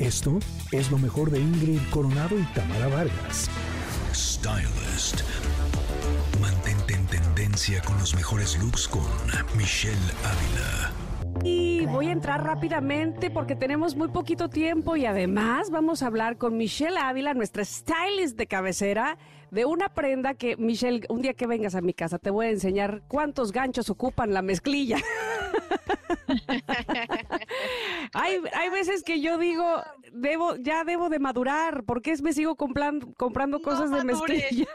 Esto es lo mejor de Ingrid Coronado y Tamara Vargas. Stylist. Mantente en tendencia con los mejores looks con Michelle Ávila. Y voy a entrar rápidamente porque tenemos muy poquito tiempo y además vamos a hablar con Michelle Ávila, nuestra stylist de cabecera, de una prenda que, Michelle, un día que vengas a mi casa te voy a enseñar cuántos ganchos ocupan la mezclilla. hay, hay veces que yo digo, debo, ya debo de madurar, porque es me sigo comprando, comprando cosas de mezclilla?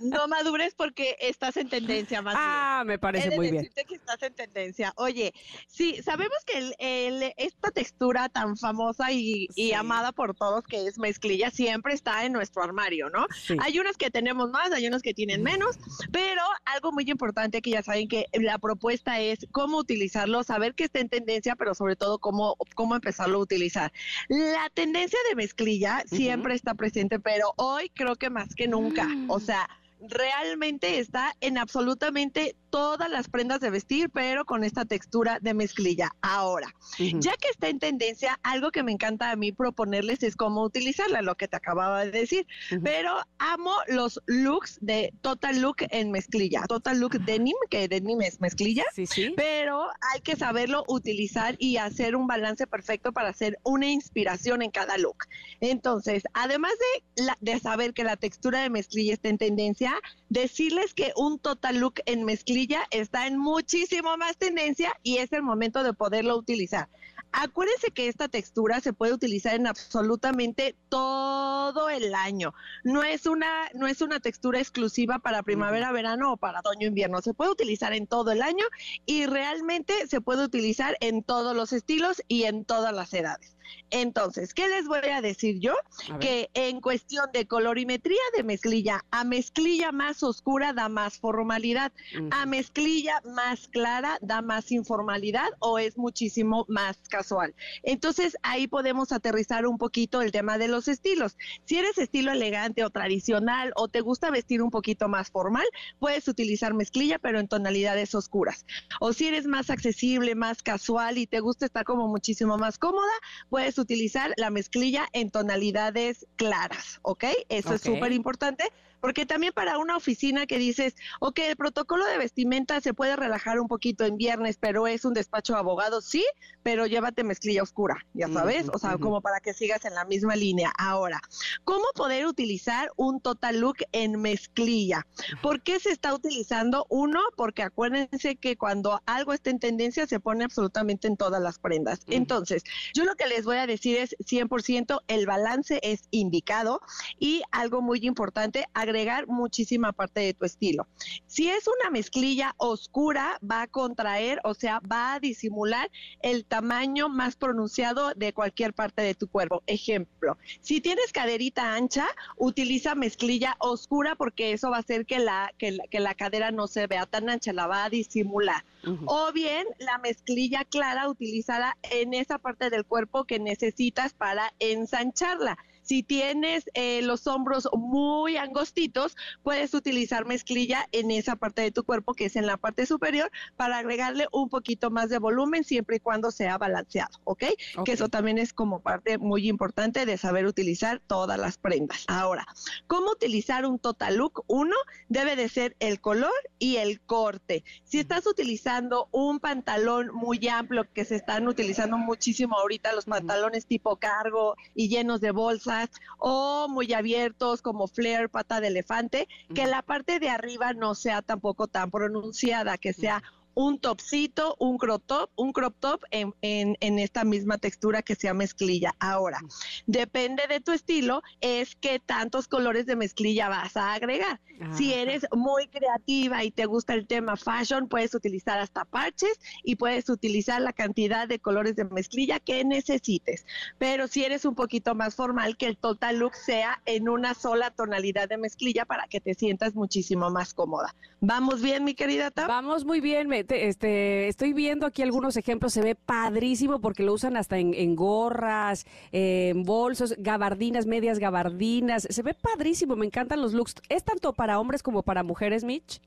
No madures porque estás en tendencia más Ah, me parece muy bien. que estás en tendencia. Oye, sí, sabemos que el, esta textura tan famosa y, amada por todos que es mezclilla siempre está en nuestro armario, ¿no? Hay unas que tenemos más, hay unas que tienen menos, pero algo muy importante que ya saben que la propuesta es cómo utilizarlo, saber que está en tendencia, pero sobre todo cómo, cómo empezarlo a utilizar. La tendencia de mezclilla siempre está presente, pero hoy creo que más que nunca, o sea, realmente está en absolutamente todas las prendas de vestir, pero con esta textura de mezclilla. Ahora, ya que está en tendencia, algo que me encanta a mí proponerles es cómo utilizarla, lo que te acababa de decir. Pero amo los looks de Total Look en mezclilla. Total Look Denim, que denim es mezclilla, sí, sí. pero hay que saberlo utilizar y hacer un balance perfecto para hacer una inspiración en cada look. Entonces, además de, de saber que la textura de mezclilla está en tendencia, decirles que un Total Look en mezclilla está en muchísimo más tendencia y es el momento de poderlo utilizar. Acuérdense que esta textura se puede utilizar en absolutamente todo el año. No es una, no es una textura exclusiva para primavera, verano o para otoño, invierno. Se puede utilizar en todo el año y realmente se puede utilizar en todos los estilos y en todas las edades. Entonces, ¿qué les voy a decir yo? que en cuestión de colorimetría de mezclilla, a mezclilla más oscura da más formalidad, a mezclilla más clara da más informalidad o es muchísimo más casual. Entonces, ahí podemos aterrizar un poquito el tema de los estilos. Si eres estilo elegante o tradicional o te gusta vestir un poquito más formal, puedes utilizar mezclilla, pero en tonalidades oscuras. O si eres más accesible, más casual y te gusta estar como muchísimo más cómoda, puedes utilizar la mezclilla en tonalidades claras, ¿ok? Eso es súper importante porque también para una oficina que dices, ok, el protocolo de vestimenta se puede relajar un poquito en viernes, pero es un despacho de abogados, sí, pero llévate mezclilla oscura, ya sabes, o sea, como para que sigas en la misma línea. Ahora, ¿cómo poder utilizar un total look en mezclilla? ¿Por qué se está utilizando? Uno, porque acuérdense que cuando algo está en tendencia se pone absolutamente en todas las prendas. Entonces, yo lo que les voy a decir es 100% el balance es indicado y algo muy importante, agregar muchísima parte de tu estilo. Si es una mezclilla oscura, va a contraer, o sea, va a disimular el tamaño más pronunciado de cualquier parte de tu cuerpo. Ejemplo, si tienes caderita ancha, utiliza mezclilla oscura porque eso va a hacer que la, que la, cadera no se vea tan ancha, la va a disimular. O bien la mezclilla clara, utilizada en esa parte del cuerpo que necesitas para ensancharla. Si tienes eh, los hombros muy angostitos, puedes utilizar mezclilla en esa parte de tu cuerpo, que es en la parte superior, para agregarle un poquito más de volumen, siempre y cuando sea balanceado, ¿ok? Que eso también es como parte muy importante de saber utilizar todas las prendas. Ahora, ¿cómo utilizar un total look? Uno, debe de ser el color y el corte. Si estás utilizando un pantalón muy amplio, que se están utilizando muchísimo ahorita los pantalones tipo cargo y llenos de bolsa, o muy abiertos como flare, pata de elefante, que la parte de arriba no sea tampoco tan pronunciada, que sea un topcito, un crop top, un crop top en, en, esta misma textura que sea mezclilla. Ahora, depende de tu estilo, es que tantos colores de mezclilla vas a agregar. Si eres muy creativa y te gusta el tema fashion, puedes utilizar hasta parches y puedes utilizar la cantidad de colores de mezclilla que necesites. Pero si eres un poquito más formal, que el total look sea en una sola tonalidad de mezclilla para que te sientas muchísimo más cómoda. ¿Vamos bien, mi querida Tam? Vamos muy bien, me este, estoy viendo aquí algunos ejemplos, se ve padrísimo porque lo usan hasta en, gorras, en bolsos, gabardinas, medias gabardinas, se ve padrísimo, me encantan los looks. ¿Es tanto para hombres como para mujeres, Mitch?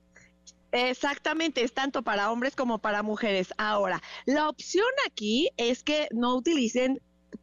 Exactamente, es tanto para hombres como para mujeres. Ahora, la opción aquí es que no utilicen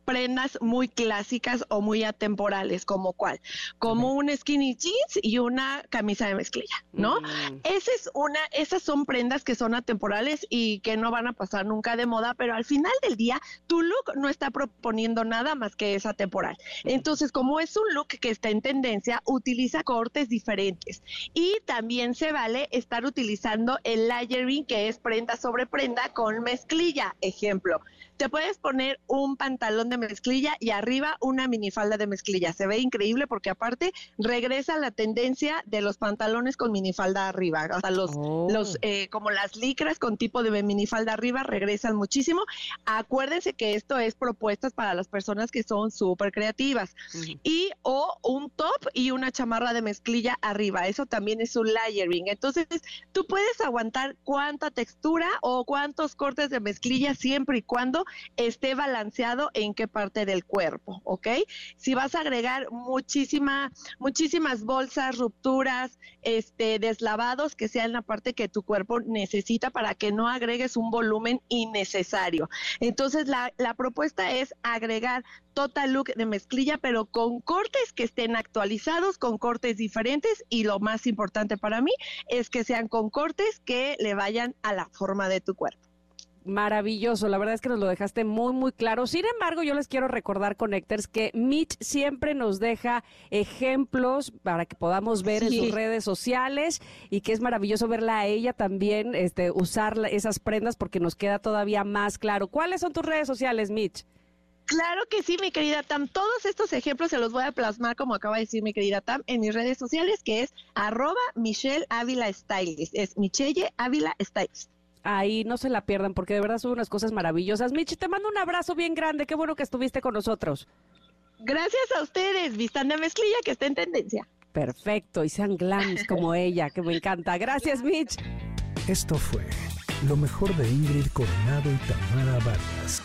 prendas muy clásicas o muy atemporales, como cuál, como un skinny jeans y una camisa de mezclilla, ¿no? Mm. Esa es una, esas son prendas que son atemporales y que no van a pasar nunca de moda, pero al final del día tu look no está proponiendo nada más que es atemporal. Entonces, como es un look que está en tendencia, utiliza cortes diferentes y también se vale estar utilizando el layering, que es prenda sobre prenda con mezclilla. Ejemplo, te puedes poner un pantalón de mezclilla y arriba una minifalda de mezclilla. Se ve increíble porque aparte regresa la tendencia de los pantalones con minifalda arriba. Hasta los, Oh. los eh, como las licras con tipo de minifalda arriba regresan muchísimo. Acuérdense que esto es propuestas para las personas que son súper creativas. Ujú. Y o un top y una chamarra de mezclilla arriba. Eso también es un layering. Entonces, tú puedes aguantar cuánta textura o cuántos cortes de mezclilla siempre y cuando esté balanceado en qué parte del cuerpo, ¿ok? Si vas a agregar muchísima, muchísimas bolsas, rupturas, este, deslavados, que sean la parte que tu cuerpo necesita para que no agregues un volumen innecesario. Entonces, la, la propuesta es agregar total look de mezclilla, pero con cortes que estén actualizados, con cortes diferentes y lo más importante para mí es que sean con cortes que le vayan a la forma de tu cuerpo. Maravilloso, la verdad es que nos lo dejaste muy, muy claro. Sin embargo, yo les quiero recordar, Connectors, que Mitch siempre nos deja ejemplos para que podamos ver en sus redes sociales y que es maravilloso verla a ella también este, usar esas prendas porque nos queda todavía más claro. ¿Cuáles son tus redes sociales, Mitch? Claro que sí, mi querida Tam. Todos estos ejemplos se los voy a plasmar, como acaba de decir mi querida Tam, en mis redes sociales, que es arroba Michelle Ávila Stylist. Es Michelle Ávila Stylist. Ahí no se la pierdan porque de verdad son unas cosas maravillosas. Mitch, te mando un abrazo bien grande. Qué bueno que estuviste con nosotros. Gracias a ustedes, Vistan de Mezclilla, que está en tendencia. Perfecto, y sean glams como ella, que me encanta. Gracias, Mitch. Esto fue lo mejor de Ingrid Coronado y Tamara Vargas.